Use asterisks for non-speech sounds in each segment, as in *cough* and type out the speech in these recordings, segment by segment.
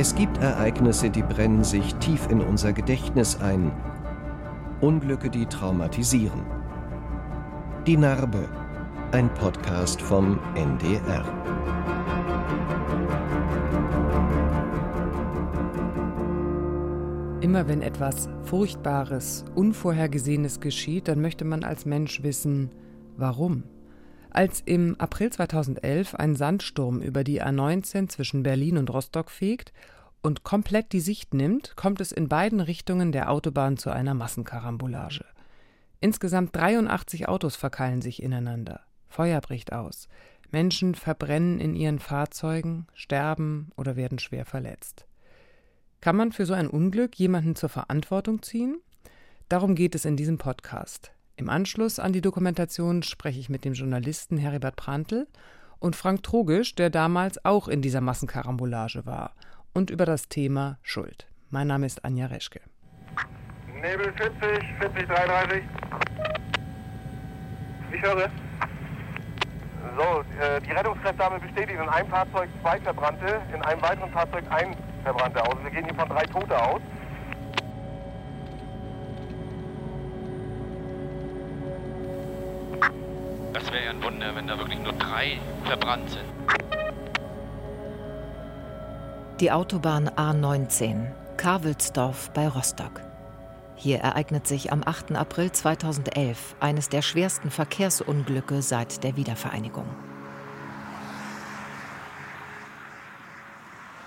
Es gibt Ereignisse, die brennen sich tief in unser Gedächtnis ein. Unglücke, die traumatisieren. Die Narbe. Ein Podcast vom NDR. Immer wenn etwas Furchtbares, Unvorhergesehenes geschieht, dann möchte man als Mensch wissen, warum. Als im April 2011 ein Sandsturm über die A19 zwischen Berlin und Rostock fegt und komplett die Sicht nimmt, kommt es in beiden Richtungen der Autobahn zu einer Massenkarambolage. Insgesamt 83 Autos verkeilen sich ineinander. Feuer bricht aus. Menschen verbrennen in ihren Fahrzeugen, sterben oder werden schwer verletzt. Kann man für so ein Unglück jemanden zur Verantwortung ziehen? Darum geht es in diesem Podcast. Im Anschluss an die Dokumentation spreche ich mit dem Journalisten Heribert Prantl und Frank Trogisch, der damals auch in dieser Massenkarambolage war, und über das Thema Schuld. Mein Name ist Anja Reschke. Nebel 40, 40, 33. Ich höre. So, äh, die Rettungskräfte haben bestätigt, in einem Fahrzeug zwei Verbrannte, in einem weiteren Fahrzeug ein Verbrannte aus. Wir gehen hier von drei Tote aus. Das wäre ja ein Wunder, wenn da wirklich nur drei verbrannt sind. Die Autobahn A19, Karwelsdorf bei Rostock. Hier ereignet sich am 8. April 2011 eines der schwersten Verkehrsunglücke seit der Wiedervereinigung.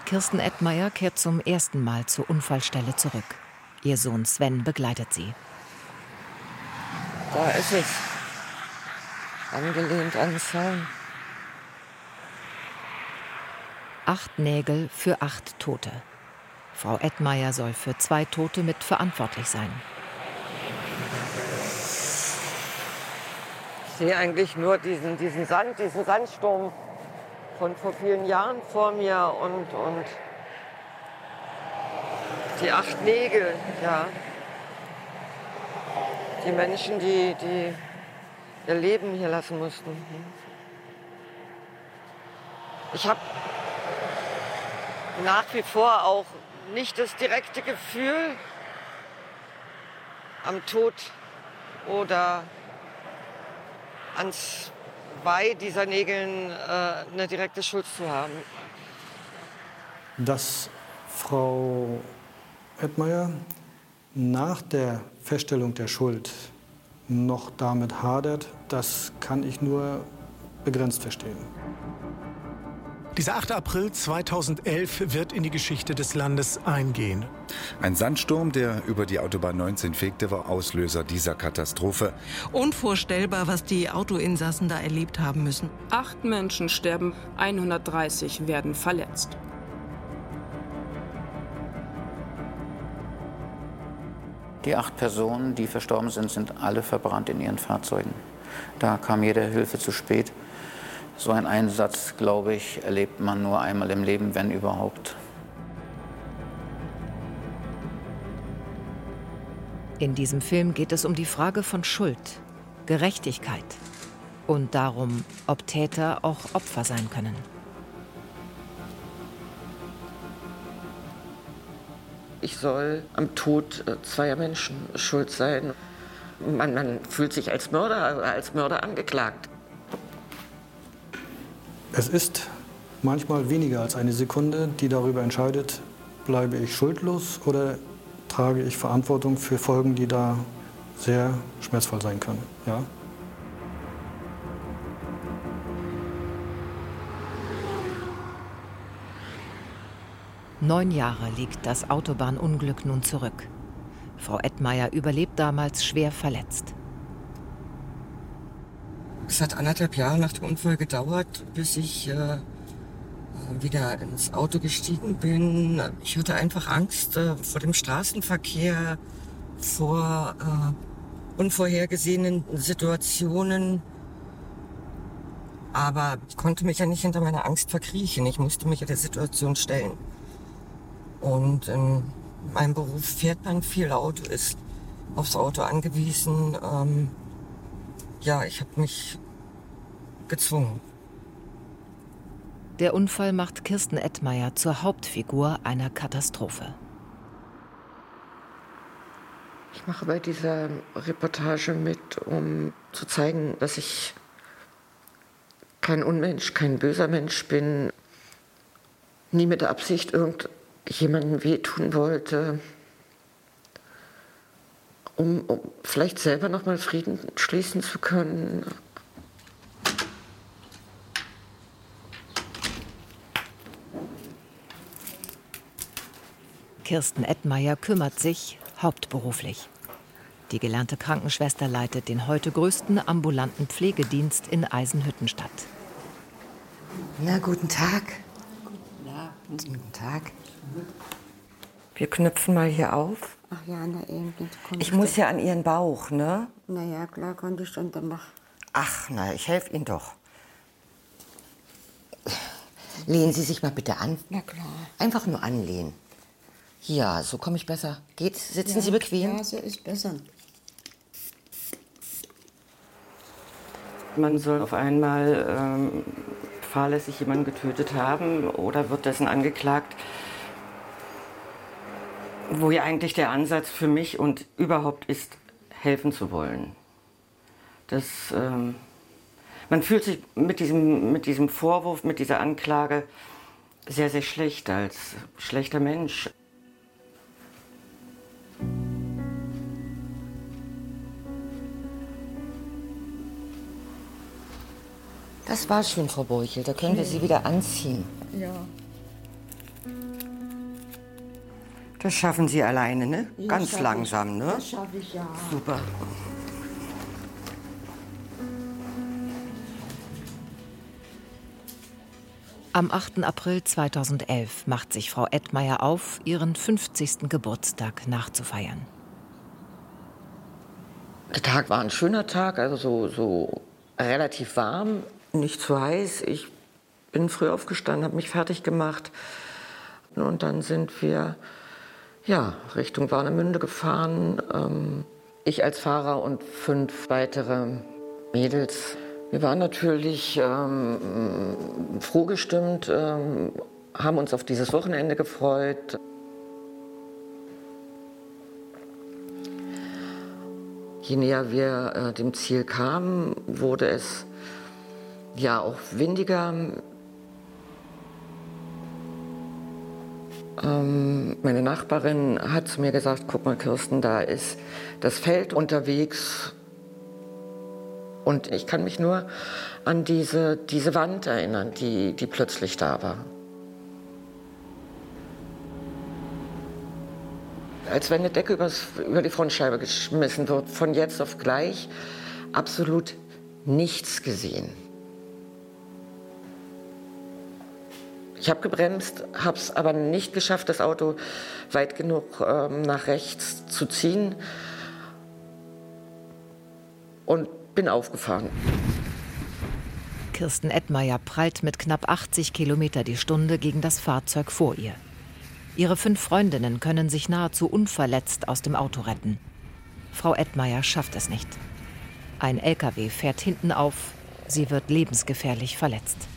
Kirsten Edmeier kehrt zum ersten Mal zur Unfallstelle zurück. Ihr Sohn Sven begleitet sie. Da ist es. Angelehnt an Zaun. Acht Nägel für acht Tote. Frau Edmeier soll für zwei Tote mit verantwortlich sein. Ich sehe eigentlich nur diesen, diesen Sand, diesen Sandsturm von vor vielen Jahren vor mir und, und die acht Nägel, ja. Die Menschen, die, die ihr Leben hier lassen mussten. Ich habe nach wie vor auch nicht das direkte Gefühl, am Tod oder ans Weih dieser Nägeln äh, eine direkte Schuld zu haben. Dass Frau Edmeier nach der Feststellung der Schuld noch damit hadert, das kann ich nur begrenzt verstehen. Dieser 8. April 2011 wird in die Geschichte des Landes eingehen. Ein Sandsturm, der über die Autobahn 19 fegte, war Auslöser dieser Katastrophe. Unvorstellbar, was die Autoinsassen da erlebt haben müssen. Acht Menschen sterben, 130 werden verletzt. Die acht Personen, die verstorben sind, sind alle verbrannt in ihren Fahrzeugen. Da kam jede Hilfe zu spät. So einen Einsatz, glaube ich, erlebt man nur einmal im Leben, wenn überhaupt. In diesem Film geht es um die Frage von Schuld, Gerechtigkeit und darum, ob Täter auch Opfer sein können. Ich soll am Tod äh, zweier Menschen schuld sein. Man, man fühlt sich als Mörder, als Mörder angeklagt. Es ist manchmal weniger als eine Sekunde, die darüber entscheidet, bleibe ich schuldlos oder trage ich Verantwortung für Folgen, die da sehr schmerzvoll sein können. Ja? Neun Jahre liegt das Autobahnunglück nun zurück. Frau Edmeier überlebt damals schwer verletzt. Es hat anderthalb Jahre nach dem Unfall gedauert, bis ich äh, wieder ins Auto gestiegen bin. Ich hatte einfach Angst äh, vor dem Straßenverkehr, vor äh, unvorhergesehenen Situationen. Aber ich konnte mich ja nicht hinter meiner Angst verkriechen. Ich musste mich der Situation stellen. Und in meinem Beruf fährt man viel Auto, ist aufs Auto angewiesen. Ähm, ja, ich habe mich gezwungen. Der Unfall macht Kirsten Edmeier zur Hauptfigur einer Katastrophe. Ich mache bei dieser Reportage mit, um zu zeigen, dass ich kein Unmensch, kein böser Mensch bin, nie mit der Absicht irgendjemandem wehtun wollte, um, um vielleicht selber nochmal Frieden schließen zu können. Kirsten Edmeier kümmert sich hauptberuflich. Die gelernte Krankenschwester leitet den heute größten ambulanten Pflegedienst in Eisenhüttenstadt. Na, guten Tag. Guten Tag. Wir knüpfen mal hier auf. Ach ja, na eben. Ich muss ja an Ihren Bauch, ne? Na ja, klar, konnte ich dann machen. Ach, na, ich helfe Ihnen doch. Lehnen Sie sich mal bitte an. Na klar. Einfach nur anlehnen. Ja, so komme ich besser. Geht's? Sitzen ja, Sie bequem? Ja, so ist besser. Man soll auf einmal ähm, fahrlässig jemanden getötet haben oder wird dessen angeklagt, wo ja eigentlich der Ansatz für mich und überhaupt ist, helfen zu wollen. Das, ähm, man fühlt sich mit diesem, mit diesem Vorwurf, mit dieser Anklage sehr, sehr schlecht als schlechter Mensch. Das war schön, Frau Borchel. Da können wir Sie wieder anziehen. Ja. Das schaffen Sie alleine, ne? Ja, Ganz schaff langsam, ich. ne? Das schaffe ich ja. Super. Am 8. April 2011 macht sich Frau Edmeier auf, ihren 50. Geburtstag nachzufeiern. Der Tag war ein schöner Tag, also so, so relativ warm, nicht zu heiß. Ich bin früh aufgestanden, habe mich fertig gemacht. Und dann sind wir ja, Richtung Warnemünde gefahren. Ähm, ich als Fahrer und fünf weitere Mädels. Wir waren natürlich ähm, froh gestimmt, ähm, haben uns auf dieses Wochenende gefreut. Je näher wir äh, dem Ziel kamen, wurde es ja auch windiger. Ähm, meine Nachbarin hat zu mir gesagt, guck mal Kirsten, da ist das Feld unterwegs. Und ich kann mich nur an diese, diese Wand erinnern, die, die plötzlich da war. Als wenn eine Decke übers, über die Frontscheibe geschmissen wird, von jetzt auf gleich absolut nichts gesehen. Ich habe gebremst, habe es aber nicht geschafft, das Auto weit genug ähm, nach rechts zu ziehen und bin aufgefahren. Kirsten Edmeier prallt mit knapp 80 Kilometer die Stunde gegen das Fahrzeug vor ihr. Ihre fünf Freundinnen können sich nahezu unverletzt aus dem Auto retten. Frau Edmeier schafft es nicht. Ein LKW fährt hinten auf. Sie wird lebensgefährlich verletzt.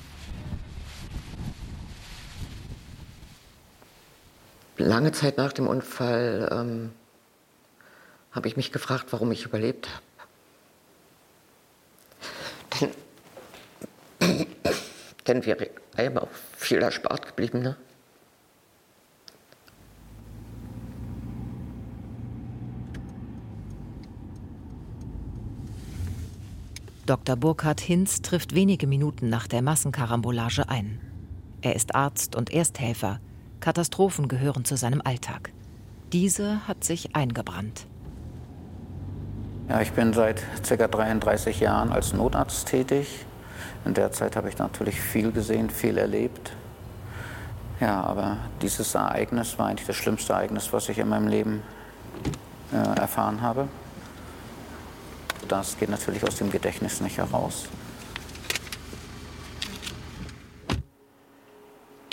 Lange Zeit nach dem Unfall ähm, habe ich mich gefragt, warum ich überlebt habe. Denn, *coughs* denn wäre einem auch viel erspart geblieben. Ne? Dr. Burkhard Hinz trifft wenige Minuten nach der Massenkarambolage ein. Er ist Arzt und Ersthelfer. Katastrophen gehören zu seinem Alltag. Diese hat sich eingebrannt. Ja, ich bin seit ca. 33 Jahren als Notarzt tätig. In der Zeit habe ich natürlich viel gesehen, viel erlebt. Ja, aber dieses Ereignis war eigentlich das schlimmste Ereignis, was ich in meinem Leben äh, erfahren habe. Das geht natürlich aus dem Gedächtnis nicht heraus.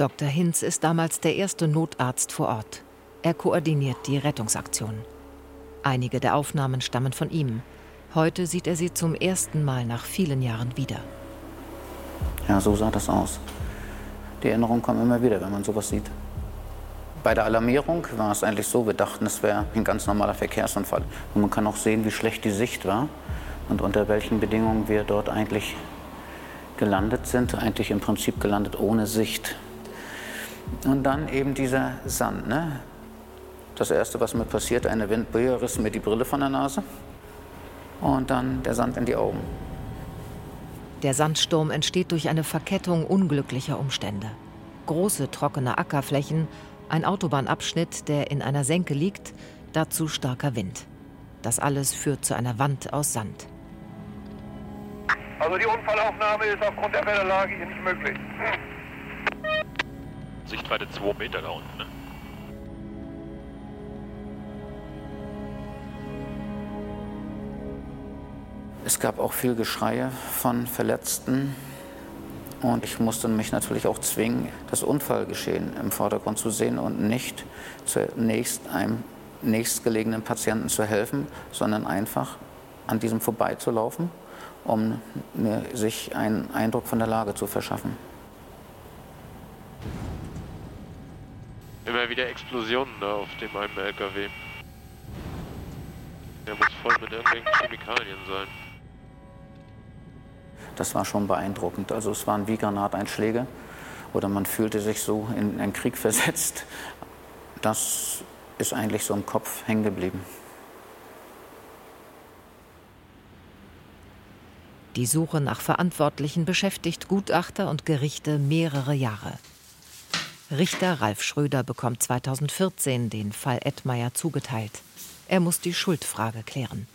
Dr. Hinz ist damals der erste Notarzt vor Ort. Er koordiniert die Rettungsaktion. Einige der Aufnahmen stammen von ihm. Heute sieht er sie zum ersten Mal nach vielen Jahren wieder. Ja, so sah das aus. Die Erinnerungen kommen immer wieder, wenn man sowas sieht. Bei der Alarmierung war es eigentlich so, wir dachten, es wäre ein ganz normaler Verkehrsunfall. Und man kann auch sehen, wie schlecht die Sicht war und unter welchen Bedingungen wir dort eigentlich gelandet sind. Eigentlich im Prinzip gelandet ohne Sicht. Und dann eben dieser Sand. Ne? Das Erste, was mir passiert, eine Windböe riss mir die Brille von der Nase und dann der Sand in die Augen. Der Sandsturm entsteht durch eine Verkettung unglücklicher Umstände. Große trockene Ackerflächen, ein Autobahnabschnitt, der in einer Senke liegt, dazu starker Wind. Das alles führt zu einer Wand aus Sand. Also die Unfallaufnahme ist aufgrund der Wetterlage hier nicht möglich. Sichtweite 2 Meter da unten. Ne? Es gab auch viel Geschreie von Verletzten. Und ich musste mich natürlich auch zwingen, das Unfallgeschehen im Vordergrund zu sehen und nicht zunächst einem nächstgelegenen Patienten zu helfen, sondern einfach an diesem vorbeizulaufen, um sich einen Eindruck von der Lage zu verschaffen. Immer wieder Explosionen da auf dem einen LKW. Der muss voll mit irgendwelchen Chemikalien sein. Das war schon beeindruckend. Also es waren wie Granateinschläge oder man fühlte sich so in einen Krieg versetzt. Das ist eigentlich so im Kopf hängen geblieben. Die Suche nach Verantwortlichen beschäftigt Gutachter und Gerichte mehrere Jahre. Richter Ralf Schröder bekommt 2014 den Fall Edmeier zugeteilt. Er muss die Schuldfrage klären.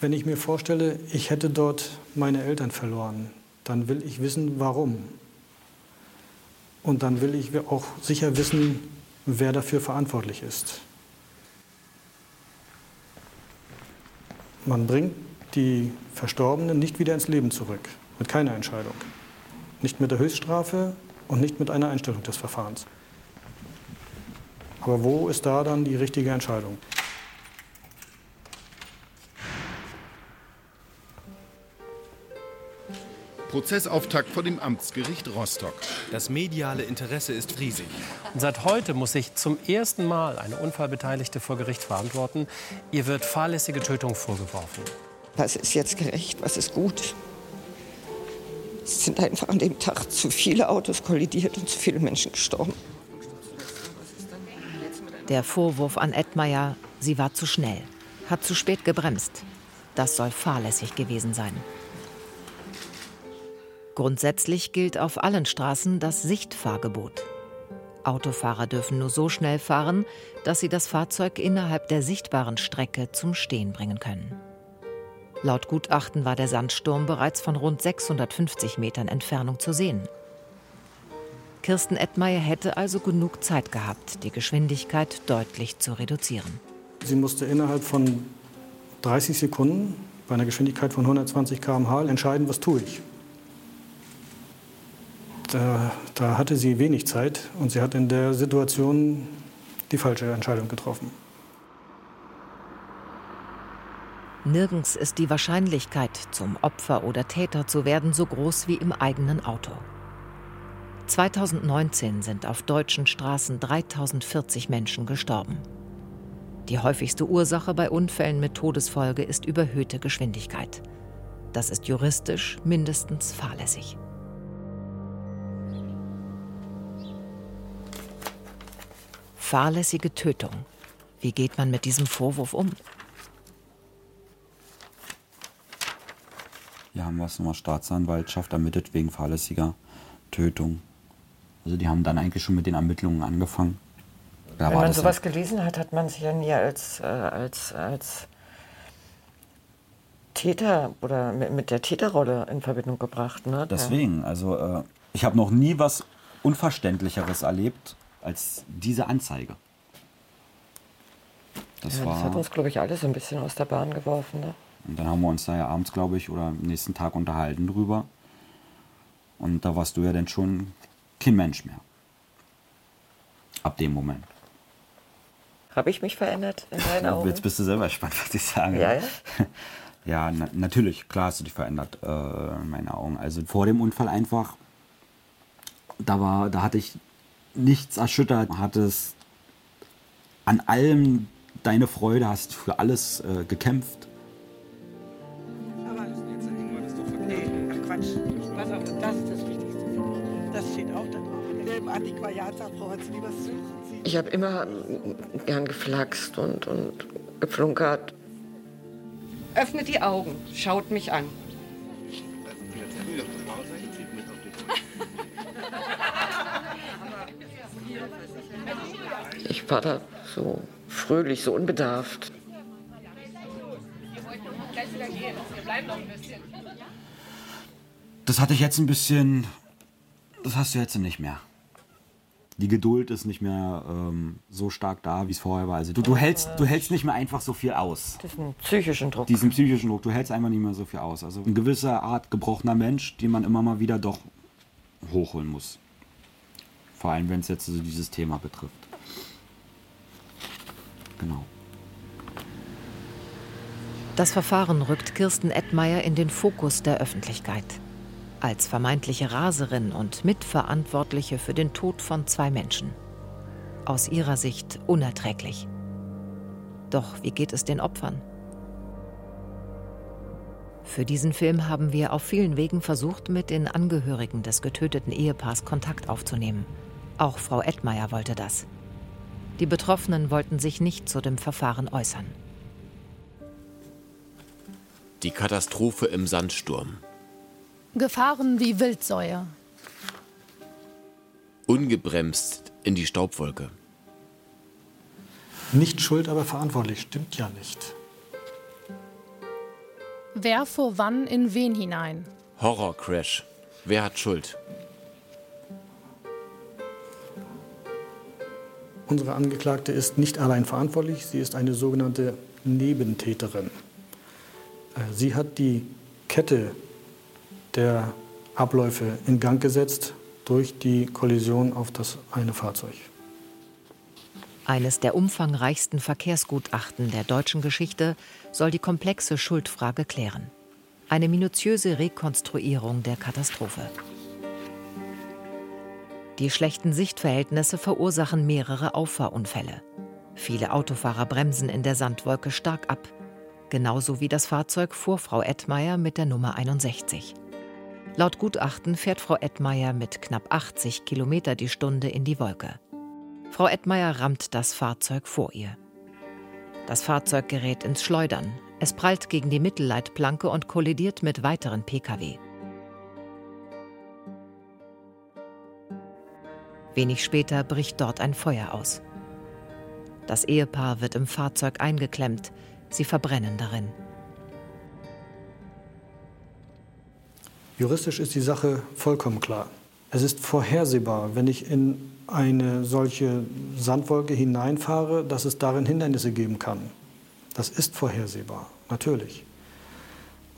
Wenn ich mir vorstelle, ich hätte dort meine Eltern verloren, dann will ich wissen, warum. Und dann will ich auch sicher wissen, wer dafür verantwortlich ist. Man bringt die Verstorbenen nicht wieder ins Leben zurück, mit keiner Entscheidung. Nicht mit der Höchststrafe und nicht mit einer Einstellung des Verfahrens. Aber wo ist da dann die richtige Entscheidung? Prozessauftakt vor dem Amtsgericht Rostock. Das mediale Interesse ist riesig. Seit heute muss sich zum ersten Mal eine Unfallbeteiligte vor Gericht verantworten. Ihr wird fahrlässige Tötung vorgeworfen. Was ist jetzt gerecht? Was ist gut? Es sind einfach an dem Tag zu viele Autos kollidiert und zu viele Menschen gestorben. Der Vorwurf an Edmeier, sie war zu schnell, hat zu spät gebremst. Das soll fahrlässig gewesen sein. Grundsätzlich gilt auf allen Straßen das Sichtfahrgebot. Autofahrer dürfen nur so schnell fahren, dass sie das Fahrzeug innerhalb der sichtbaren Strecke zum Stehen bringen können. Laut Gutachten war der Sandsturm bereits von rund 650 Metern Entfernung zu sehen. Kirsten Edmeier hätte also genug Zeit gehabt, die Geschwindigkeit deutlich zu reduzieren. Sie musste innerhalb von 30 Sekunden bei einer Geschwindigkeit von 120 km/h entscheiden, was tue ich da, da hatte sie wenig Zeit und sie hat in der Situation die falsche Entscheidung getroffen. Nirgends ist die Wahrscheinlichkeit, zum Opfer oder Täter zu werden, so groß wie im eigenen Auto. 2019 sind auf deutschen Straßen 3040 Menschen gestorben. Die häufigste Ursache bei Unfällen mit Todesfolge ist überhöhte Geschwindigkeit. Das ist juristisch mindestens fahrlässig. fahrlässige Tötung. Wie geht man mit diesem Vorwurf um? Hier haben wir es nochmal Staatsanwaltschaft ermittelt wegen fahrlässiger Tötung. Also die haben dann eigentlich schon mit den Ermittlungen angefangen. Da Wenn man sowas ja gelesen hat, hat man sich ja nie als, äh, als, als Täter oder mit, der Täterrolle in Verbindung gebracht. Ne? Deswegen, also äh, ich habe noch nie was Unverständlicheres erlebt als diese Anzeige. Das, ja, das hat uns, glaube ich, alles ein bisschen aus der Bahn geworfen. Ne? Und dann haben wir uns da ja abends, glaube ich, oder am nächsten Tag unterhalten drüber. Und da warst du ja dann schon kein Mensch mehr. Ab dem Moment. Habe ich mich verändert in deinen Augen? Jetzt bist du selber spannend, was ich sage. Ja, ja? *laughs* ja na, natürlich, klar hast du dich verändert äh, in meinen Augen. Also vor dem Unfall einfach Da, war, da hatte ich nichts erschüttert, hattest an allem deine Freude, hast für alles äh, gekämpft. Ich habe immer gern geflaxt und, und geflunkert. Öffnet die Augen, schaut mich an. Ich war da so fröhlich, so unbedarft. Das hatte ich jetzt ein bisschen. Das hast du jetzt nicht mehr. Die Geduld ist nicht mehr ähm, so stark da, wie es vorher war. Also du, du, hältst, du hältst nicht mehr einfach so viel aus. Diesen psychischen Druck. Diesen psychischen Druck. Du hältst einfach nicht mehr so viel aus. Also ein gewisser Art gebrochener Mensch, den man immer mal wieder doch hochholen muss. Vor allem, wenn es jetzt so dieses Thema betrifft. Genau. Das Verfahren rückt Kirsten Edmeier in den Fokus der Öffentlichkeit. Als vermeintliche Raserin und Mitverantwortliche für den Tod von zwei Menschen. Aus ihrer Sicht unerträglich. Doch wie geht es den Opfern? Für diesen Film haben wir auf vielen Wegen versucht, mit den Angehörigen des getöteten Ehepaars Kontakt aufzunehmen. Auch Frau Edmeier wollte das. Die Betroffenen wollten sich nicht zu dem Verfahren äußern. Die Katastrophe im Sandsturm. Gefahren wie Wildsäue. Ungebremst in die Staubwolke. Nicht schuld, aber verantwortlich. Stimmt ja nicht. Wer fuhr wann in wen hinein? Horrorcrash. Wer hat Schuld? Unsere Angeklagte ist nicht allein verantwortlich, sie ist eine sogenannte Nebentäterin. Äh, sie hat die Kette der Abläufe in Gang gesetzt durch die Kollision auf das eine Fahrzeug. Eines der umfangreichsten Verkehrsgutachten der deutschen Geschichte soll die komplexe Schuldfrage klären. Eine minutiöse Rekonstruierung der Katastrophe. Die schlechten Sichtverhältnisse verursachen mehrere Auffahrunfälle. Viele Autofahrer bremsen in der Sandwolke stark ab. Genauso wie das Fahrzeug fuhr Frau Edmeier mit der Nummer 61. Laut Gutachten fährt Frau Edmeier mit knapp 80 Kilometer die Stunde in die Wolke. Frau Edmeier rammt das Fahrzeug vor ihr. Das Fahrzeug gerät ins Schleudern. Es prallt gegen die Mittelleitplanke und kollidiert mit weiteren Pkw. Wenig später bricht dort ein Feuer aus. Das Ehepaar wird im Fahrzeug eingeklemmt. Sie verbrennen darin. Juristisch ist die Sache vollkommen klar. Es ist vorhersehbar, wenn ich in eine solche Sandwolke hineinfahre, dass es darin Hindernisse geben kann. Das ist vorhersehbar, natürlich.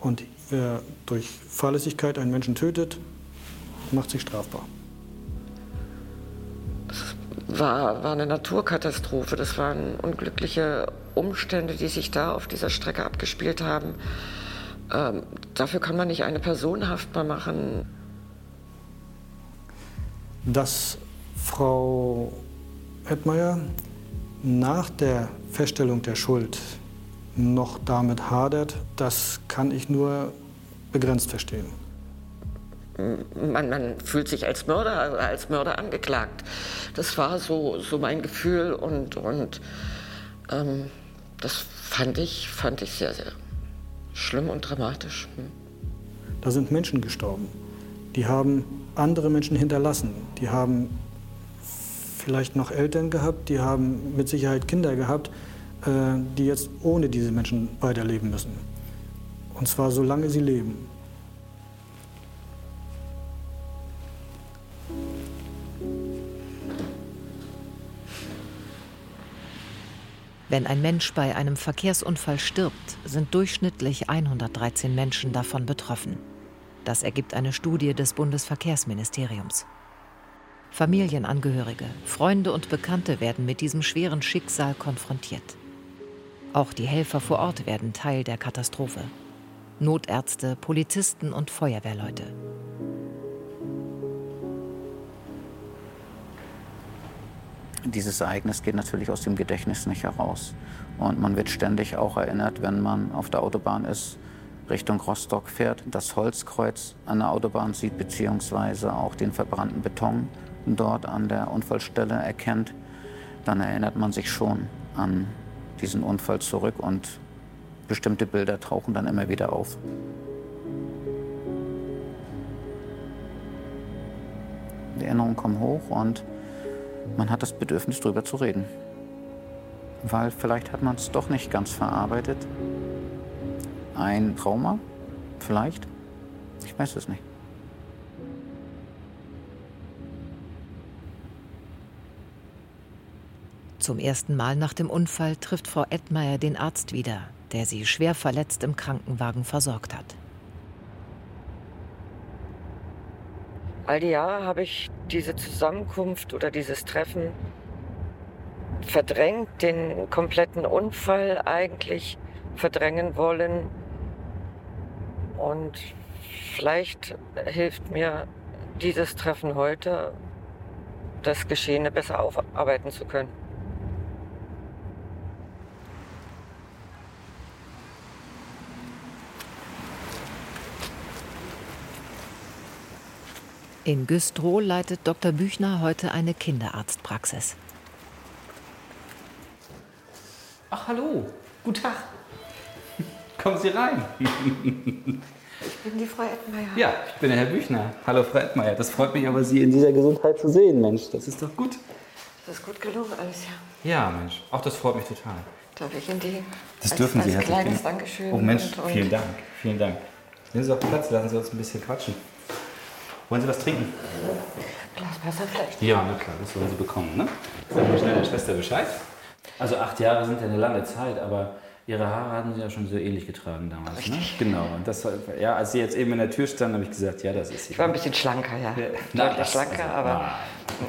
Und wer durch Fahrlässigkeit einen Menschen tötet, macht sich strafbar. Das war, war eine Naturkatastrophe. Das waren unglückliche Umstände, die sich da auf dieser Strecke abgespielt haben. Ähm, dafür kann man nicht eine Person haftbar machen. Dass Frau Edmeier nach der Feststellung der Schuld noch damit hadert, das kann ich nur begrenzt verstehen. Man, man, fühlt sich als Mörder, als Mörder angeklagt. Das war so, so mein Gefühl und, und ähm, das fand ich, fand ich sehr, sehr schlimm und dramatisch. Hm. Da sind Menschen gestorben. Die haben andere Menschen hinterlassen. Die haben vielleicht noch Eltern gehabt, die haben mit Sicherheit Kinder gehabt, äh, die jetzt ohne diese Menschen weiterleben müssen. Und zwar solange sie leben. Wenn ein Mensch bei einem Verkehrsunfall stirbt, sind durchschnittlich 113 Menschen davon betroffen. Das ergibt eine Studie des Bundesverkehrsministeriums. Familienangehörige, Freunde und Bekannte werden mit diesem schweren Schicksal konfrontiert. Auch die Helfer vor Ort werden Teil der Katastrophe. Notärzte, Polizisten und Feuerwehrleute. Dieses Ereignis geht natürlich aus dem Gedächtnis nicht heraus. Und man wird ständig auch erinnert, wenn man auf der Autobahn ist, Richtung Rostock fährt, das Holzkreuz an der Autobahn sieht, beziehungsweise auch den verbrannten Beton dort an der Unfallstelle erkennt, dann erinnert man sich schon an diesen Unfall zurück und bestimmte Bilder tauchen dann immer wieder auf. Die Erinnerungen kommen hoch und man hat das Bedürfnis, darüber zu reden. Weil vielleicht hat man es doch nicht ganz verarbeitet. Ein Trauma? Vielleicht? Ich weiß es nicht. Zum ersten Mal nach dem Unfall trifft Frau Edmeier den Arzt wieder, der sie schwer verletzt im Krankenwagen versorgt hat. All die Jahre habe ich diese Zusammenkunft oder dieses Treffen verdrängt, den kompletten Unfall eigentlich verdrängen wollen. Und vielleicht hilft mir dieses Treffen heute, das Geschehene besser aufarbeiten zu können. In Güstrow leitet Dr. Büchner heute eine Kinderarztpraxis. Ach, hallo. Guten Tag. *laughs* Kommen Sie rein. *laughs* Ich bin die Frau Edmeier. Ja, ich bin der Herr Büchner. Hallo, Frau Edmeier. Das freut mich aber, Sie in dieser Gesundheit zu sehen, Mensch. Das ist doch gut. Das ist gut gelungen alles, ja. Ja, Mensch. Auch das freut mich total. Darf ich in die? Das als, dürfen Sie, als herzlich. kleines Dankeschön. Oh Mensch, und, und vielen Dank. Vielen Dank. Nehmen Sie auf Platz, lassen Sie uns ein bisschen quatschen. Wollen Sie was trinken? Glas Wasser vielleicht? Ja, na klar, das wollen Sie bekommen, ne? Sagen wir schnell der Schwester Bescheid. Also acht Jahre sind ja eine lange Zeit, aber Ihre Haare hatten Sie ja schon so ähnlich getragen damals, Richtig. ne? Genau. Und das, ja, als Sie jetzt eben in der Tür standen, habe ich gesagt, ja, das ist sie. Ich war ein bisschen schlanker, ja. Deutlich das- schlanker, also, aber.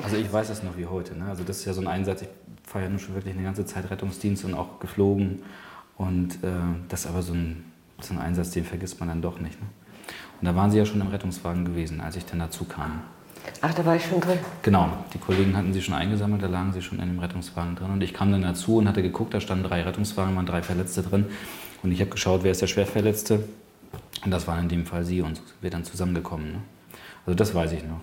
Also ich weiß es noch wie heute. Ne? Also das ist ja so ein Einsatz. Ich fahre ja nun schon wirklich eine ganze Zeit Rettungsdienst und auch geflogen. Und äh, das ist aber so ein, so ein Einsatz, den vergisst man dann doch nicht. Ne? Und da waren Sie ja schon im Rettungswagen gewesen, als ich dann dazu kam. ach, da war ich schon drin. Genau, die Kollegen hatten sie schon eingesammelt, da lagen sie schon in dem Rettungswagen drin. Und ich kam dann dazu und hatte geguckt, da standen drei Rettungswagen, waren drei Verletzte drin. Und ich habe geschaut, wer ist der Schwerverletzte. Und das waren in dem Fall sie und so sind wir dann zusammengekommen. Ne? Also das weiß ich noch.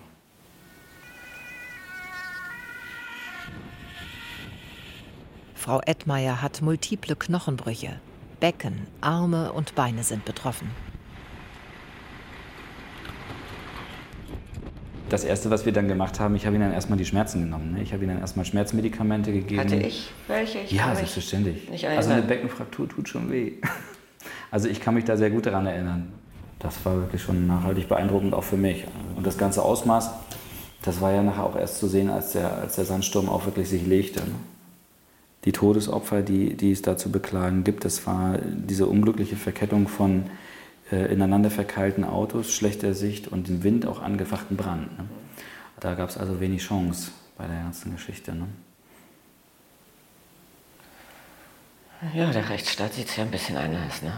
Frau Edmeier hat multiple Knochenbrüche. Becken, Arme und Beine sind betroffen. Das Erste, was wir dann gemacht haben, ich habe ihnen dann erstmal die Schmerzen genommen. Ne? Ich habe ihnen dann erstmal Schmerzmedikamente gegeben. Hatte ich welche? Ich ja, selbstverständlich. also eine. Beckenfraktur tut schon weh. *laughs* Also ich kann mich da sehr gut daran erinnern. Das war wirklich schon nachhaltig beeindruckend auch für mich. Und das ganze Ausmaß, das war ja nachher auch erst zu sehen, als der, als der Sandsturm auch wirklich sich legte. ne? Die Todesopfer, die, die es da zu beklagen gibt, das war diese unglückliche Verkettung von äh, ineinander verkeilten Autos, schlechter Sicht und dem Wind auch angefachten Brand. Ne? Da gab es also wenig Chance bei der ganzen Geschichte. Ne? Ja, der Rechtsstaat sieht es ja ein bisschen anders, ne?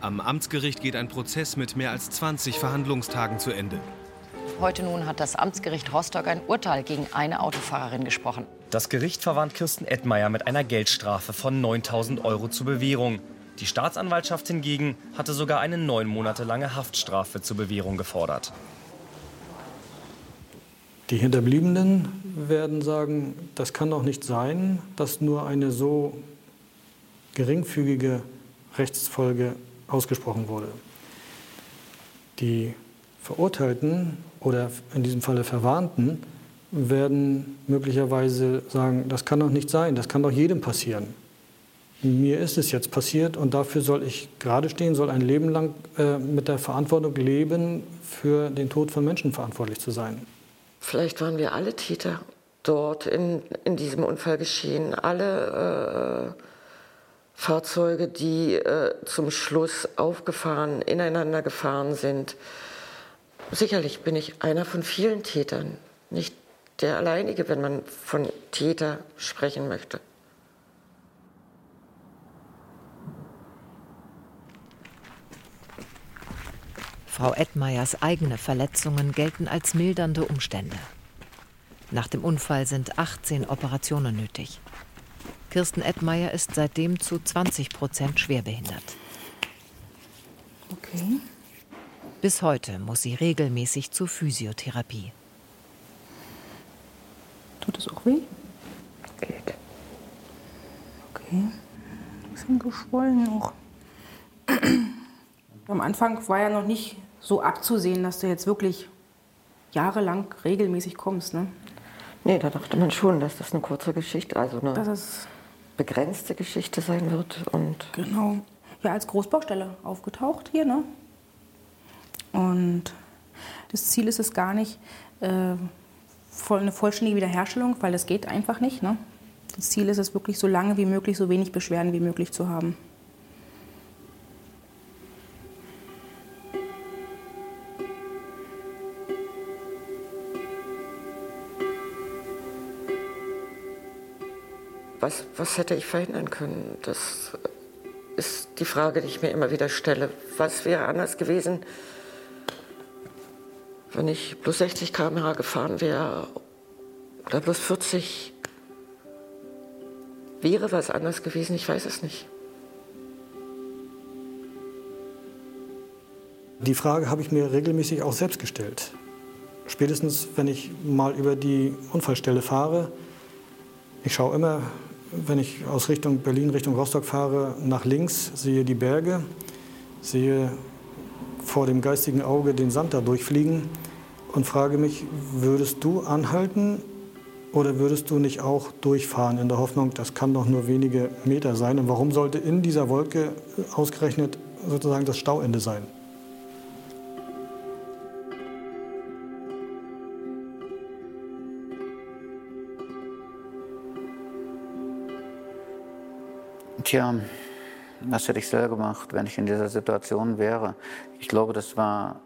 Am Amtsgericht geht ein Prozess mit mehr als 20 Verhandlungstagen zu Ende. Heute nun hat das Amtsgericht Rostock ein Urteil gegen eine Autofahrerin gesprochen. Das Gericht verwarnt Kirsten Edmeier mit einer Geldstrafe von 9000 Euro zur Bewährung. Die Staatsanwaltschaft hingegen hatte sogar eine neun Monate lange Haftstrafe zur Bewährung gefordert. Die Hinterbliebenen werden sagen, das kann doch nicht sein, dass nur eine so geringfügige Rechtsfolge ausgesprochen wurde. Die Verurteilten oder in diesem Falle Verwarnten werden möglicherweise sagen, das kann doch nicht sein, das kann doch jedem passieren. Mir ist es jetzt passiert und dafür soll ich gerade stehen, soll ein Leben lang äh, mit der Verantwortung leben, für den Tod von Menschen verantwortlich zu sein. Vielleicht waren wir alle Täter dort in, in diesem Unfall geschehen. Alle äh, Fahrzeuge, die äh, zum Schluss aufgefahren, ineinander gefahren sind. Sicherlich bin ich einer von vielen Tätern, nicht der alleinige, wenn man von Täter sprechen möchte. Frau Edmeyers eigene Verletzungen gelten als mildernde Umstände. Nach dem Unfall sind 18 Operationen nötig. Kirsten Edmeyer ist seitdem zu 20 Prozent schwerbehindert. Okay. Bis heute muss sie regelmäßig zur Physiotherapie. Tut es auch weh? Geht. Okay. Ein bisschen geschwollen noch. *clears throat* Am Anfang war ja noch nicht so abzusehen, dass du jetzt wirklich jahrelang regelmäßig kommst, ne? Nee, da dachte man schon, dass das eine kurze Geschichte, also eine Das ist begrenzte Geschichte sein wird. Und genau. Ja, als Großbaustelle aufgetaucht hier, ne? Und das Ziel ist es gar nicht, äh, eine vollständige Wiederherstellung, weil das geht einfach nicht, ne? Das Ziel ist es wirklich, so lange wie möglich, so wenig Beschwerden wie möglich zu haben. was, was hätte ich verhindern können? Das ist die Frage, die ich mir immer wieder stelle. Was wäre anders gewesen, wenn ich plus 60 km/h gefahren wäre oder plus 40? Wäre was anders gewesen? Ich weiß es nicht. Die Frage habe ich mir regelmäßig auch selbst gestellt. Spätestens, wenn ich mal über die Unfallstelle fahre, ich schaue immer, wenn ich aus Richtung Berlin, Richtung Rostock fahre, nach links, sehe die Berge, sehe vor dem geistigen Auge den Sand da durchfliegen und frage mich, würdest du anhalten oder würdest du nicht auch durchfahren in der Hoffnung, das kann doch nur wenige Meter sein? Und warum sollte in dieser Wolke ausgerechnet sozusagen das Stauende sein? Tja, was hätte ich selber gemacht, wenn ich in dieser Situation wäre? Ich glaube, das war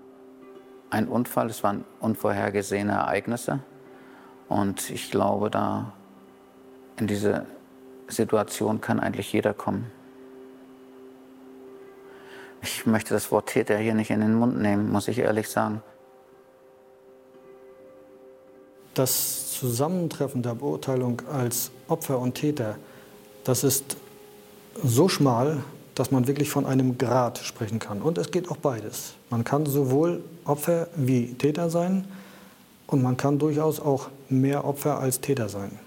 ein Unfall, das waren unvorhergesehene Ereignisse. Und ich glaube, da in diese Situation kann eigentlich jeder kommen. Ich möchte das Wort Täter hier nicht in den Mund nehmen, muss ich ehrlich sagen. Das Zusammentreffen der Beurteilung als Opfer und Täter, das ist so schmal, dass man wirklich von einem Grad sprechen kann. Und es geht auch beides. Man kann sowohl Opfer wie Täter sein und man kann durchaus auch mehr Opfer als Täter sein.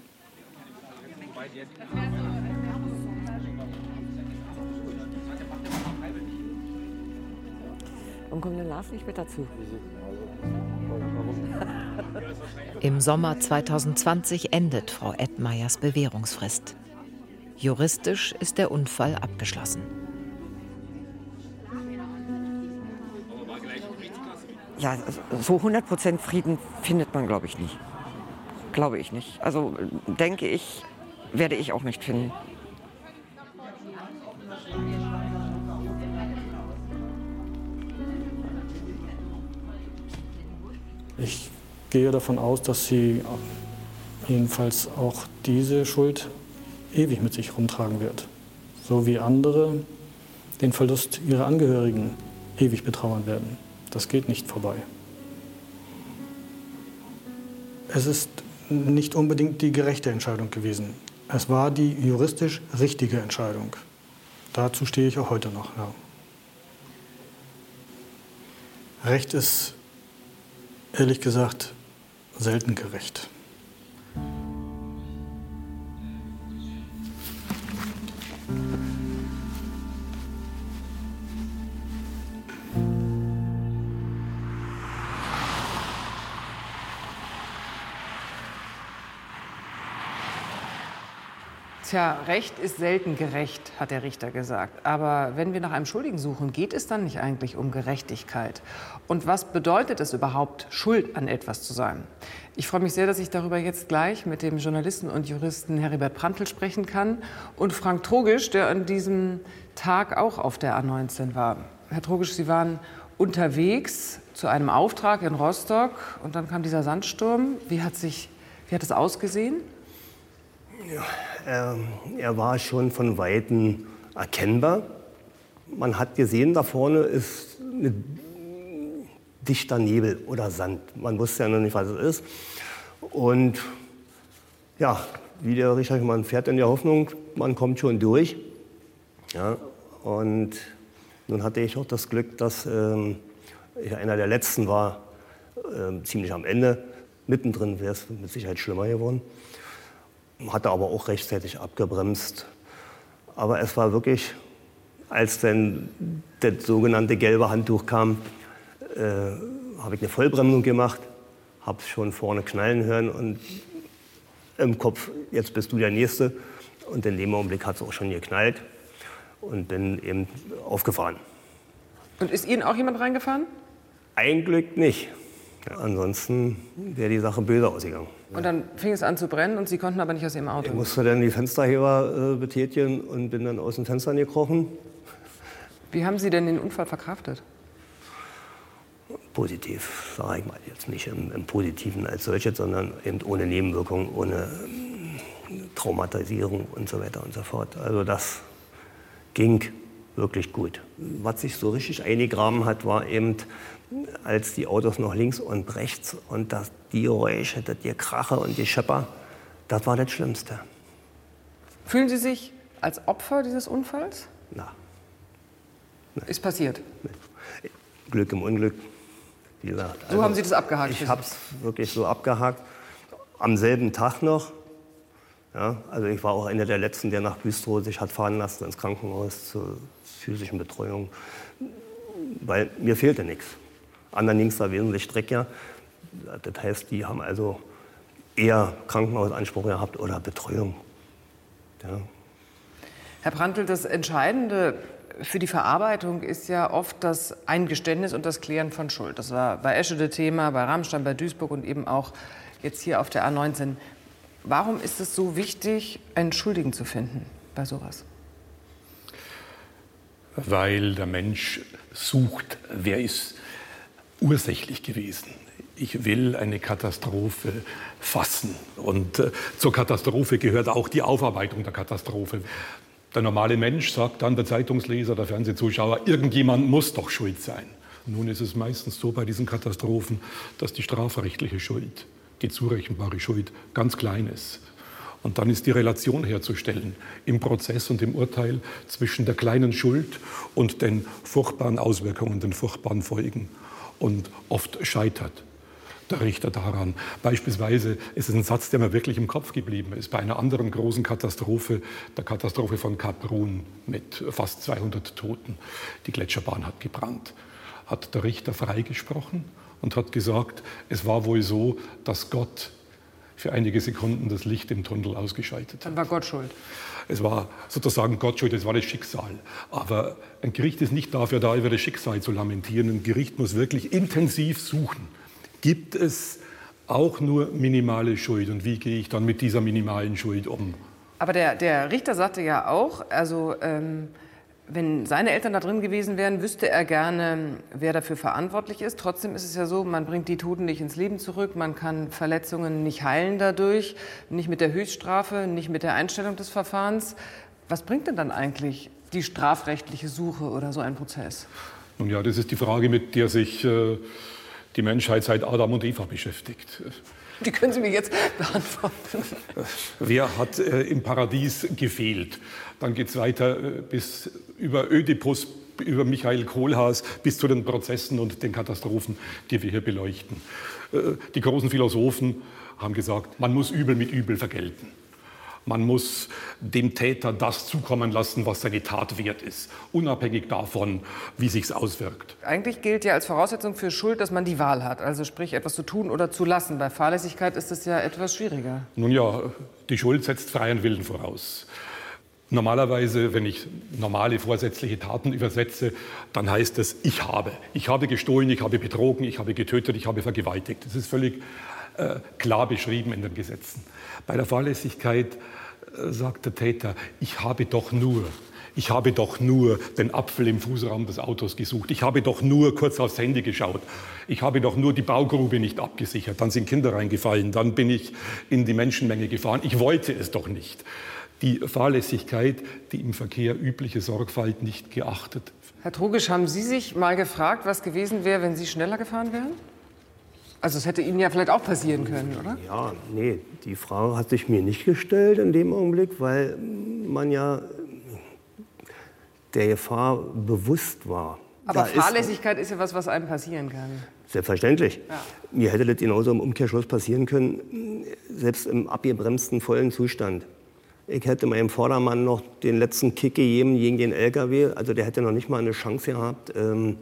Warum kommt denn Lars nicht mit dazu? Im Sommer 2020 endet Frau Edmeyers Bewährungsfrist. Juristisch ist der Unfall abgeschlossen. Ja, so 100% Frieden findet man, glaube ich, nicht. Glaube ich nicht. Also denke ich, werde ich auch nicht finden. Ich gehe davon aus, dass sie jedenfalls auch diese Schuld ewig mit sich rumtragen wird. So wie andere den Verlust ihrer Angehörigen ewig betrauern werden. Das geht nicht vorbei. Es ist nicht unbedingt die gerechte Entscheidung gewesen. Es war die juristisch richtige Entscheidung. Dazu stehe ich auch heute noch. Ja. Recht ist ehrlich gesagt selten gerecht. Tja, Recht ist selten gerecht, hat der Richter gesagt. Aber wenn wir nach einem Schuldigen suchen, geht es dann nicht eigentlich um Gerechtigkeit? Und was bedeutet es überhaupt, schuld an etwas zu sein? Ich freue mich sehr, dass ich darüber jetzt gleich mit dem Journalisten und Juristen Heribert Prantl sprechen kann und Frank Trogisch, der an diesem Tag auch auf der A19 war. Herr Trogisch, Sie waren unterwegs zu einem Auftrag in Rostock und dann kam dieser Sandsturm. Wie hat, sich, wie hat es ausgesehen? Er, er war schon von Weitem erkennbar. Man hat gesehen, da vorne ist eine, dichter Nebel oder Sand. Man wusste ja noch nicht, was es ist. Und ja, wie der Richard, man fährt in der Hoffnung, man kommt schon durch. Ja, und nun hatte ich auch das Glück, dass ähm, ich einer der Letzten war, ähm, ziemlich am Ende. Mittendrin wäre es mit Sicherheit schlimmer geworden. Hatte aber auch rechtzeitig abgebremst. Aber es war wirklich, als dann das sogenannte gelbe Handtuch kam, äh, habe ich eine Vollbremsung gemacht, habe schon vorne knallen hören und im Kopf, jetzt bist du der Nächste. Und in dem Augenblick hat es auch schon geknallt und bin eben aufgefahren. Und ist Ihnen auch jemand reingefahren? Ein Glück nicht. Ja, ansonsten wäre die Sache böse ausgegangen. Und dann fing es an zu brennen und Sie konnten aber nicht aus Ihrem Auto. Ich musste dann die Fensterheber äh, betätigen und bin dann aus den Fenstern gekrochen. Wie haben Sie denn den Unfall verkraftet? Positiv, sage ich mal. Jetzt nicht im, im Positiven als solches, sondern eben ohne Nebenwirkung, ohne ähm, Traumatisierung und so weiter und so fort. Also das ging wirklich gut. Was sich so richtig eingegraben hat, war eben, als die Autos noch links und rechts und das, die Geräusche, das Gekrache und die Schepper, das war das Schlimmste. Fühlen Sie sich als Opfer dieses Unfalls? Na. Ist passiert. Glück im Unglück, wie gesagt. So haben Sie das abgehakt Ich habe es wirklich so abgehakt. Am selben Tag noch. Ja, also ich war auch einer der Letzten, der nach Güstrow sich hat fahren lassen ins Krankenhaus zur physischen Betreuung, weil mir fehlte nichts. Anderen da wesentlich streckiger. Das heißt, die haben also eher Krankenhausanspruch gehabt oder Betreuung. Ja. Herr Prantl, das Entscheidende für die Verarbeitung ist ja oft das Eingeständnis und das Klären von Schuld. Das war bei Eschede Thema, bei Rammstein, bei Duisburg und eben auch jetzt hier auf der A19. Warum ist es so wichtig, einen Schuldigen zu finden bei sowas? Weil der Mensch sucht, wer ist ursächlich gewesen. Ich will eine Katastrophe fassen. Und äh, zur Katastrophe gehört auch die Aufarbeitung der Katastrophe. Der normale Mensch sagt dann, der Zeitungsleser, der Fernsehzuschauer, irgendjemand muss doch schuld sein. Nun ist es meistens so bei diesen Katastrophen, dass die strafrechtliche Schuld, die zurechenbare Schuld, ganz klein ist. Und dann ist die Relation herzustellen im Prozess und im Urteil zwischen der kleinen Schuld und den furchtbaren Auswirkungen, den furchtbaren Folgen. Und oft scheitert der Richter daran. Beispielsweise ist es ein Satz, der mir wirklich im Kopf geblieben ist. Bei einer anderen großen Katastrophe, der Katastrophe von Kap Brun mit fast 200 Toten. Die Gletscherbahn hat gebrannt. Hat der Richter freigesprochen und hat gesagt, es war wohl so, dass Gott für einige Sekunden das Licht im Tunnel ausgeschaltet hat. Dann war Gott schuld. Es war sozusagen Gott schuld, es war das Schicksal. Aber ein Gericht ist nicht dafür da, über das Schicksal zu lamentieren. Ein Gericht muss wirklich intensiv suchen. Gibt es auch nur minimale Schuld und wie gehe ich dann mit dieser minimalen Schuld um? Aber der, der Richter sagte ja auch, also ähm, wenn seine Eltern da drin gewesen wären, wüsste er gerne, wer dafür verantwortlich ist. Trotzdem ist es ja so, man bringt die Toten nicht ins Leben zurück, man kann Verletzungen nicht heilen dadurch, nicht mit der Höchststrafe, nicht mit der Einstellung des Verfahrens. Was bringt denn dann eigentlich die strafrechtliche Suche oder so ein Prozess? Nun ja, das ist die Frage, mit der sich äh, die Menschheit seit Adam und Eva beschäftigt. Die können Sie mir jetzt beantworten. Wer hat äh, im Paradies gefehlt? Dann geht es weiter äh, bis über Ödipus, über Michael Kohlhaas bis zu den Prozessen und den Katastrophen, die wir hier beleuchten. Äh, die großen Philosophen haben gesagt, man muss Übel mit Übel vergelten. Man muss dem Täter das zukommen lassen, was seine Tat wert ist, unabhängig davon, wie sich's auswirkt. Eigentlich gilt ja als Voraussetzung für Schuld, dass man die Wahl hat, also sprich etwas zu tun oder zu lassen. Bei Fahrlässigkeit ist es ja etwas schwieriger. Nun ja, die Schuld setzt freien Willen voraus. Normalerweise, wenn ich normale vorsätzliche Taten übersetze, dann heißt es, ich habe. Ich habe gestohlen, ich habe betrogen, ich habe getötet, ich habe vergewaltigt. Das ist völlig klar beschrieben in den Gesetzen. Bei der Fahrlässigkeit äh, sagt der Täter, ich habe doch nur, ich habe doch nur den Apfel im Fußraum des Autos gesucht, ich habe doch nur kurz aufs Handy geschaut, ich habe doch nur die Baugrube nicht abgesichert, dann sind Kinder reingefallen, dann bin ich in die Menschenmenge gefahren, ich wollte es doch nicht. Die Fahrlässigkeit, die im Verkehr übliche Sorgfalt nicht geachtet. Herr Trugisch, haben Sie sich mal gefragt, was gewesen wäre, wenn Sie schneller gefahren wären? Also es hätte Ihnen ja vielleicht auch passieren können, oder? Ja, nee, die Frage hat sich mir nicht gestellt in dem Augenblick, weil man ja der Gefahr bewusst war. Aber Da ist- Fahrlässigkeit ist ja was, was einem passieren kann. Selbstverständlich. Ja. Mir hätte das genauso im Umkehrschluss passieren können, selbst im abgebremsten vollen Zustand. Ich hätte meinem Vordermann noch den letzten Kick gegeben gegen den LKW. Also der hätte noch nicht mal eine Chance gehabt, ähm,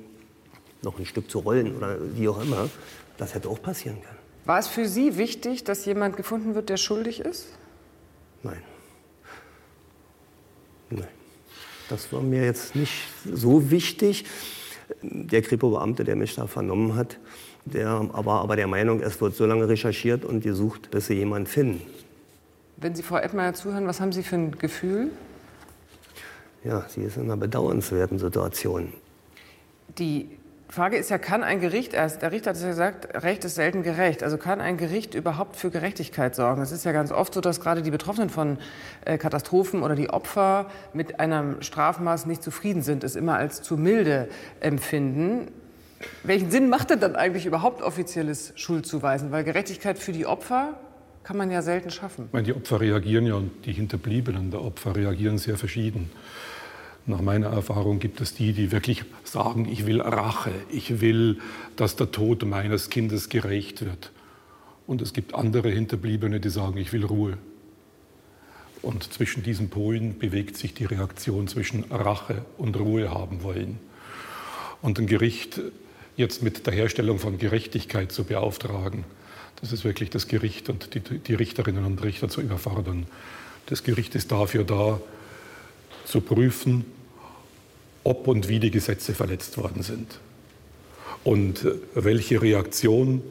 noch ein Stück zu rollen oder wie auch immer. Das hätte auch passieren können. War es für Sie wichtig, dass jemand gefunden wird, der schuldig ist? Nein. Nein. Das war mir jetzt nicht so wichtig. Der Kripo-Beamte, der mich da vernommen hat, der war aber der Meinung, es wird so lange recherchiert und gesucht, bis sie jemanden finden. Wenn Sie Frau Edmeier zuhören, was haben Sie für ein Gefühl? Ja, sie ist in einer bedauernswerten Situation. Die Frage ist ja, kann ein Gericht, der Richter hat es ja gesagt, Recht ist selten gerecht. Also kann ein Gericht überhaupt für Gerechtigkeit sorgen? Es ist ja ganz oft so, dass gerade die Betroffenen von äh, Katastrophen oder die Opfer mit einem Strafmaß nicht zufrieden sind, es immer als zu milde empfinden. Welchen Sinn macht denn dann eigentlich überhaupt offizielles Schuldzuweisen? Weil Gerechtigkeit für die Opfer kann man ja selten schaffen. Ich meine, die Opfer reagieren ja und die Hinterbliebenen der Opfer reagieren sehr verschieden. Nach meiner Erfahrung gibt es die, die wirklich sagen, ich will Rache, ich will, dass der Tod meines Kindes gerecht wird. Und es gibt andere Hinterbliebene, die sagen, ich will Ruhe. Und zwischen diesen Polen bewegt sich die Reaktion zwischen Rache und Ruhe haben wollen. Und ein Gericht jetzt mit der Herstellung von Gerechtigkeit zu beauftragen, das ist wirklich das Gericht und die, die Richterinnen und Richter zu überfordern. Das Gericht ist dafür da, zu prüfen, ob und wie die Gesetze verletzt worden sind und äh, welche Reaktion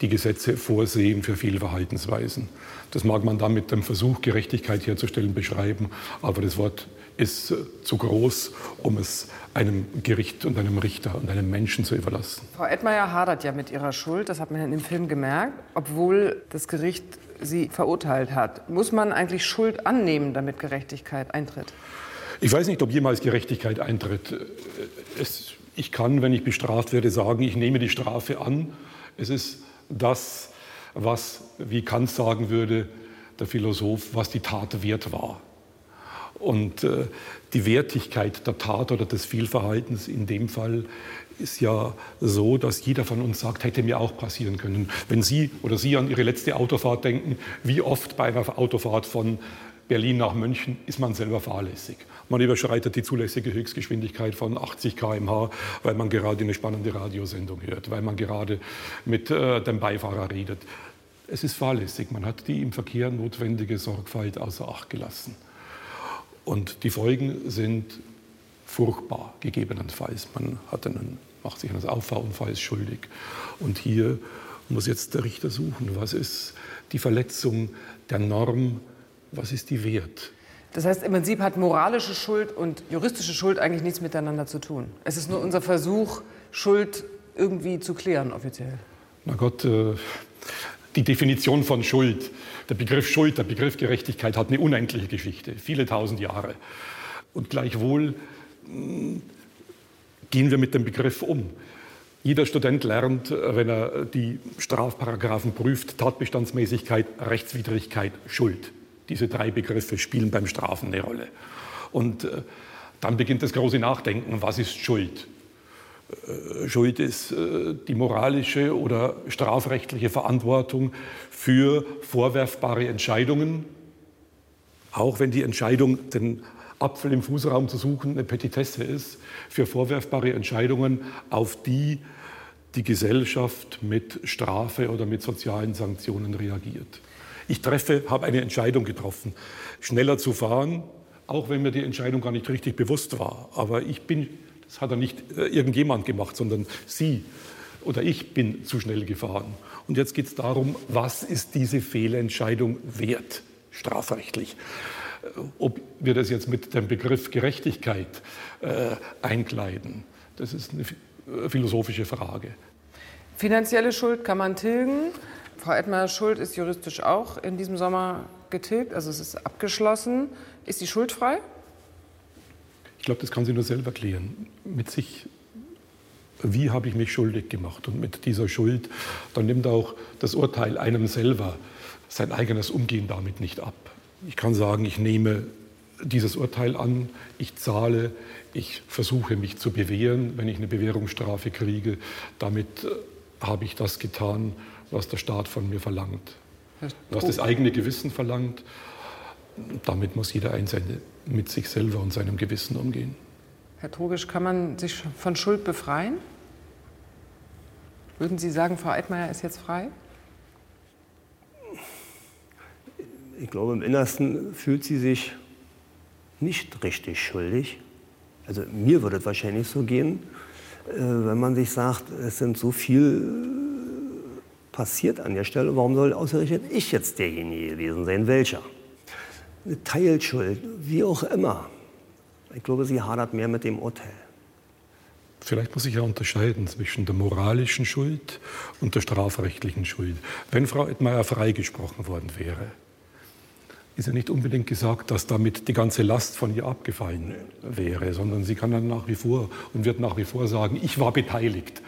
die Gesetze vorsehen für Fehlverhaltensweisen. Das mag man dann mit dem Versuch, Gerechtigkeit herzustellen, beschreiben, aber das Wort ist äh, zu groß, um es einem Gericht und einem Richter und einem Menschen zu überlassen. Frau Edmeier hadert ja mit ihrer Schuld, das hat man in dem Film gemerkt, obwohl das Gericht sie verurteilt hat. Muss man eigentlich Schuld annehmen, damit Gerechtigkeit eintritt? Ich weiß nicht, ob jemals Gerechtigkeit eintritt. Es, ich kann, wenn ich bestraft werde, sagen, ich nehme die Strafe an. Es ist das, was, wie Kant sagen würde, der Philosoph, was die Tat wert war. Und äh, die Wertigkeit der Tat oder des Fehlverhaltens in dem Fall ist ja so, dass jeder von uns sagt, hätte mir auch passieren können. Wenn Sie oder Sie an Ihre letzte Autofahrt denken, wie oft bei einer Autofahrt von Berlin nach München ist man selber fahrlässig. Man überschreitet die zulässige Höchstgeschwindigkeit von 80 km/h, weil man gerade eine spannende Radiosendung hört, weil man gerade mit äh, dem Beifahrer redet. Es ist fahrlässig. Man hat die im Verkehr notwendige Sorgfalt außer Acht gelassen. Und die Folgen sind furchtbar, gegebenenfalls. Man hat einen, macht sich eines Auffahrunfalls schuldig. Und hier muss jetzt der Richter suchen, was ist die Verletzung der Norm, was ist die Wert. Das heißt, im Prinzip hat moralische Schuld und juristische Schuld eigentlich nichts miteinander zu tun. Es ist nur unser Versuch, Schuld irgendwie zu klären offiziell. Na Gott, äh, die Definition von Schuld, der Begriff Schuld, der Begriff Gerechtigkeit hat eine unendliche Geschichte, viele tausend Jahre. Und gleichwohl mh, gehen wir mit dem Begriff um. Jeder Student lernt, wenn er die Strafparagraphen prüft, Tatbestandsmäßigkeit, Rechtswidrigkeit, Schuld. Diese drei Begriffe spielen beim Strafen eine Rolle. Und äh, dann beginnt das große Nachdenken, was ist Schuld? Äh, Schuld ist äh, die moralische oder strafrechtliche Verantwortung für vorwerfbare Entscheidungen, auch wenn die Entscheidung, den Apfel im Fußraum zu suchen, eine Petitesse ist, für vorwerfbare Entscheidungen, auf die die Gesellschaft mit Strafe oder mit sozialen Sanktionen reagiert. Ich treffe, habe eine Entscheidung getroffen, schneller zu fahren, auch wenn mir die Entscheidung gar nicht richtig bewusst war. Aber ich bin, das hat ja nicht äh, irgendjemand gemacht, sondern Sie oder ich bin zu schnell gefahren. Und jetzt geht es darum, was ist diese Fehlentscheidung wert, strafrechtlich? Äh, Ob wir das jetzt mit dem Begriff Gerechtigkeit äh, einkleiden, das ist eine ph- philosophische Frage. Finanzielle Schuld kann man tilgen. Frau Edmeyers Schuld ist juristisch auch in diesem Sommer getilgt, also es ist abgeschlossen. Ist sie schuldfrei? Ich glaube, das kann sie nur selber klären. Mit sich, wie habe ich mich schuldig gemacht? Und mit dieser Schuld, dann nimmt auch das Urteil einem selber sein eigenes Umgehen damit nicht ab. Ich kann sagen, ich nehme dieses Urteil an, ich zahle, ich versuche mich zu bewähren, wenn ich eine Bewährungsstrafe kriege. Damit äh, habe ich das getan, was der Staat von mir verlangt, was das eigene Gewissen verlangt. Damit muss jeder Einzelne mit sich selber und seinem Gewissen umgehen. Herr Trogisch, kann man sich von Schuld befreien? Würden Sie sagen, Frau Eitmeier ist jetzt frei? Ich glaube, im Innersten fühlt sie sich nicht richtig schuldig. Also mir würde es wahrscheinlich so gehen, äh, wenn man sich sagt, es sind so viel passiert an der Stelle, warum soll ausgerechnet ich jetzt derjenige gewesen sein? Welcher? Eine Teilschuld, wie auch immer. Ich glaube, sie hadert mehr mit dem Urteil. Vielleicht muss ich ja unterscheiden zwischen der moralischen Schuld und der strafrechtlichen Schuld. Wenn Frau Edmeier freigesprochen worden wäre, ist ja nicht unbedingt gesagt, dass damit die ganze Last von ihr abgefallen wäre, sondern sie kann dann nach wie vor und wird nach wie vor sagen, ich war beteiligt.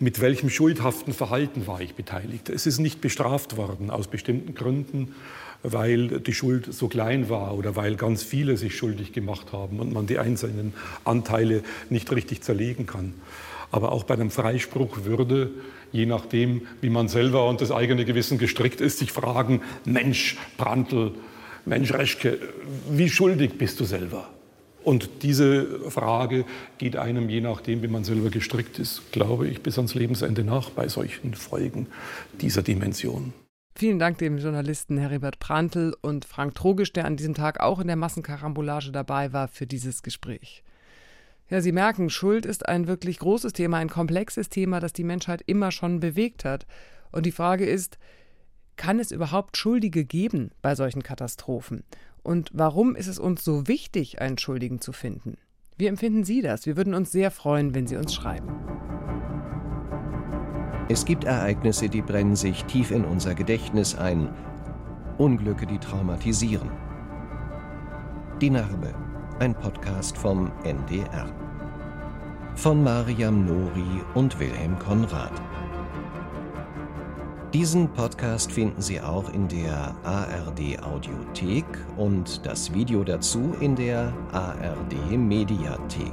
Mit welchem schuldhaften Verhalten war ich beteiligt? Es ist nicht bestraft worden aus bestimmten Gründen, weil die Schuld so klein war oder weil ganz viele sich schuldig gemacht haben und man die einzelnen Anteile nicht richtig zerlegen kann. Aber auch bei einem Freispruch würde, je nachdem, wie man selber und das eigene Gewissen gestrickt ist, sich fragen, Mensch, Brandl, Mensch, Reschke, wie schuldig bist du selber? Und diese Frage geht einem, je nachdem, wie man selber gestrickt ist, glaube ich, bis ans Lebensende nach bei solchen Folgen dieser Dimension. Vielen Dank dem Journalisten Heribert Prantl und Frank Trogisch, der an diesem Tag auch in der Massenkarambolage dabei war, für dieses Gespräch. Ja, Sie merken, Schuld ist ein wirklich großes Thema, ein komplexes Thema, das die Menschheit immer schon bewegt hat. Und die Frage ist, kann es überhaupt Schuldige geben bei solchen Katastrophen? Und warum ist es uns so wichtig, einen Schuldigen zu finden? Wie empfinden Sie das? Wir würden uns sehr freuen, wenn Sie uns schreiben. Es gibt Ereignisse, die brennen sich tief in unser Gedächtnis ein. Unglücke, die traumatisieren. Die Narbe ein Podcast vom NDR. Von Mariam Nori und Wilhelm Konrad. Diesen Podcast finden Sie auch in der ARD Audiothek und das Video dazu in der ARD Mediathek.